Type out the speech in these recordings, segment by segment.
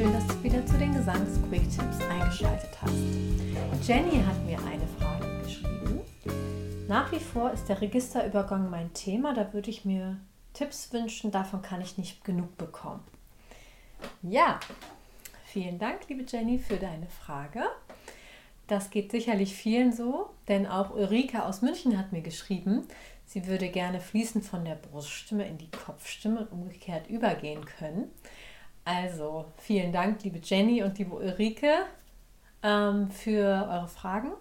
schön, dass du wieder zu den Gesangs-Quick-Tipps eingeschaltet hast. Jenny hat mir eine Frage geschrieben. Nach wie vor ist der Registerübergang mein Thema. Da würde ich mir Tipps wünschen. Davon kann ich nicht genug bekommen. Ja, vielen Dank, liebe Jenny, für deine Frage. Das geht sicherlich vielen so, denn auch Ulrike aus München hat mir geschrieben, sie würde gerne fließend von der Bruststimme in die Kopfstimme und umgekehrt übergehen können. Also vielen Dank, liebe Jenny und liebe Ulrike, ähm, für eure Fragen.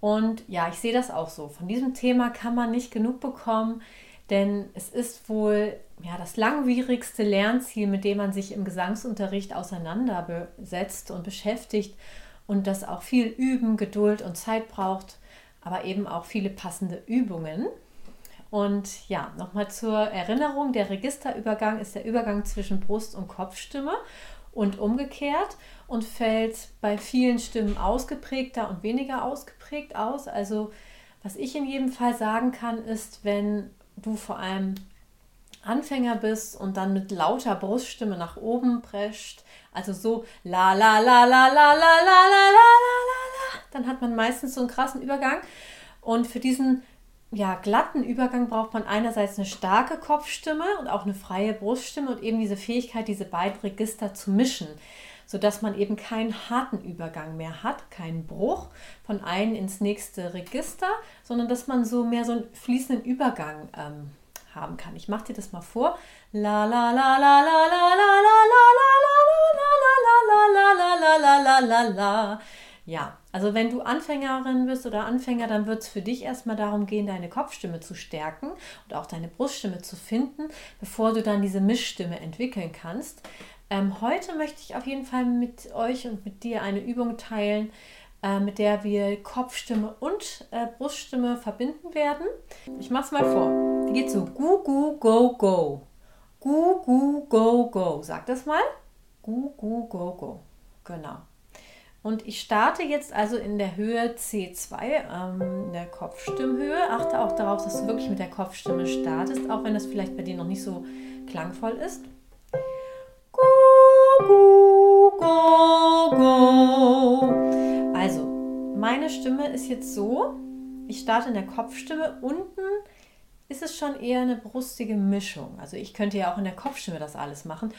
Und ja, ich sehe das auch so. Von diesem Thema kann man nicht genug bekommen, denn es ist wohl ja, das langwierigste Lernziel, mit dem man sich im Gesangsunterricht auseinandersetzt und beschäftigt und das auch viel Üben, Geduld und Zeit braucht, aber eben auch viele passende Übungen. Und ja, nochmal zur Erinnerung, der Registerübergang ist der Übergang zwischen Brust- und Kopfstimme und umgekehrt und fällt bei vielen Stimmen ausgeprägter und weniger ausgeprägt aus. Also was ich in jedem Fall sagen kann, ist, wenn du vor allem Anfänger bist und dann mit lauter Bruststimme nach oben prescht, also so la la la la la la la la la la la, dann hat man meistens so einen krassen Übergang. Und für diesen ja, glatten Übergang braucht man einerseits eine starke Kopfstimme und auch eine freie Bruststimme und eben diese Fähigkeit, diese beiden Register zu mischen, sodass man eben keinen harten Übergang mehr hat, keinen Bruch von einem ins nächste Register, sondern dass man so mehr so einen fließenden Übergang ähm, haben kann. Ich mache dir das mal vor. La la la la la la la la la la la la la la la la la la la ja, also wenn du Anfängerin bist oder Anfänger, dann wird es für dich erstmal darum gehen, deine Kopfstimme zu stärken und auch deine Bruststimme zu finden, bevor du dann diese Mischstimme entwickeln kannst. Ähm, heute möchte ich auf jeden Fall mit euch und mit dir eine Übung teilen, äh, mit der wir Kopfstimme und äh, Bruststimme verbinden werden. Ich mache es mal vor. Die geht so: Gu, gu, go, go. Gu, gu, go, go. Sag das mal. Gu, gu, go, go. Genau. Und ich starte jetzt also in der Höhe C2, ähm, in der Kopfstimmhöhe. Achte auch darauf, dass du wirklich mit der Kopfstimme startest, auch wenn das vielleicht bei dir noch nicht so klangvoll ist. Also, meine Stimme ist jetzt so, ich starte in der Kopfstimme. Unten ist es schon eher eine brustige Mischung. Also ich könnte ja auch in der Kopfstimme das alles machen.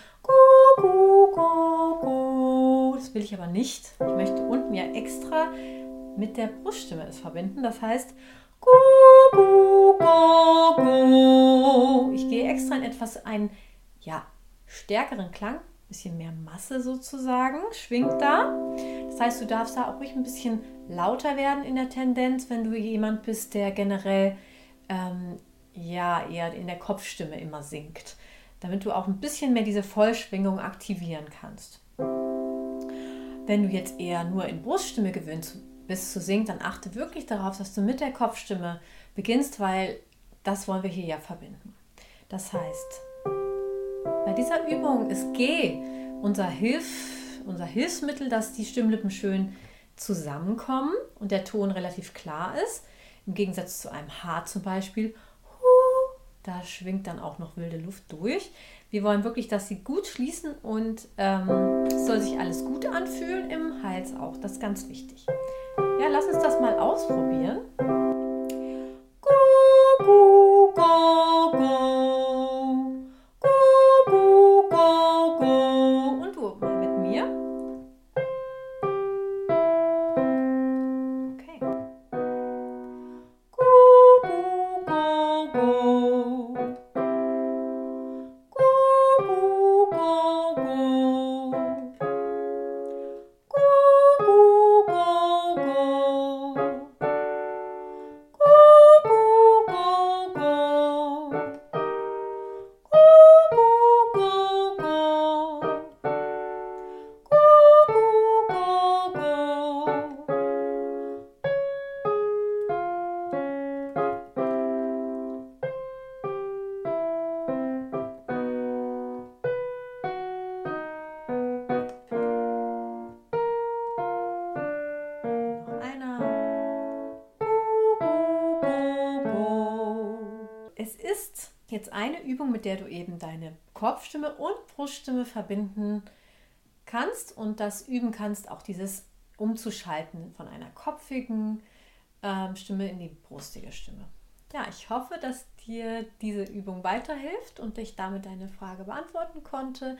Das will ich aber nicht. Ich möchte unten ja extra mit der Bruststimme es verbinden. Das heißt, ich gehe extra in etwas einen ja, stärkeren Klang, ein bisschen mehr Masse sozusagen, schwingt da. Das heißt, du darfst da auch ruhig ein bisschen lauter werden in der Tendenz, wenn du jemand bist, der generell ähm, ja eher in der Kopfstimme immer singt, damit du auch ein bisschen mehr diese Vollschwingung aktivieren kannst. Wenn du jetzt eher nur in Bruststimme gewöhnt bist zu singen, dann achte wirklich darauf, dass du mit der Kopfstimme beginnst, weil das wollen wir hier ja verbinden. Das heißt, bei dieser Übung ist G unser, Hilf, unser Hilfsmittel, dass die Stimmlippen schön zusammenkommen und der Ton relativ klar ist. Im Gegensatz zu einem H zum Beispiel da schwingt dann auch noch wilde Luft durch. Wir wollen wirklich, dass sie gut schließen und ähm, soll sich alles gut anfühlen, im Hals auch. Das ist ganz wichtig. Ja, lass uns das mal ausprobieren. Es ist jetzt eine Übung, mit der du eben deine Kopfstimme und Bruststimme verbinden kannst und das üben kannst, auch dieses umzuschalten von einer kopfigen ähm, Stimme in die brustige Stimme. Ja, ich hoffe, dass dir diese Übung weiterhilft und ich damit deine Frage beantworten konnte.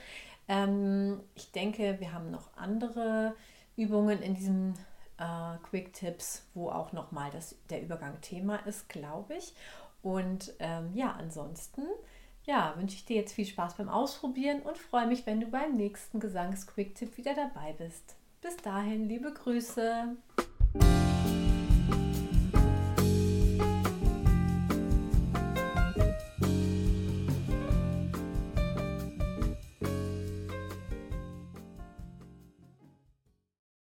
Ähm, ich denke, wir haben noch andere Übungen in diesem äh, Quick Tips, wo auch nochmal der Übergang Thema ist, glaube ich. Und ähm, ja, ansonsten ja, wünsche ich dir jetzt viel Spaß beim Ausprobieren und freue mich, wenn du beim nächsten Gesangs-Quick-Tipp wieder dabei bist. Bis dahin, liebe Grüße!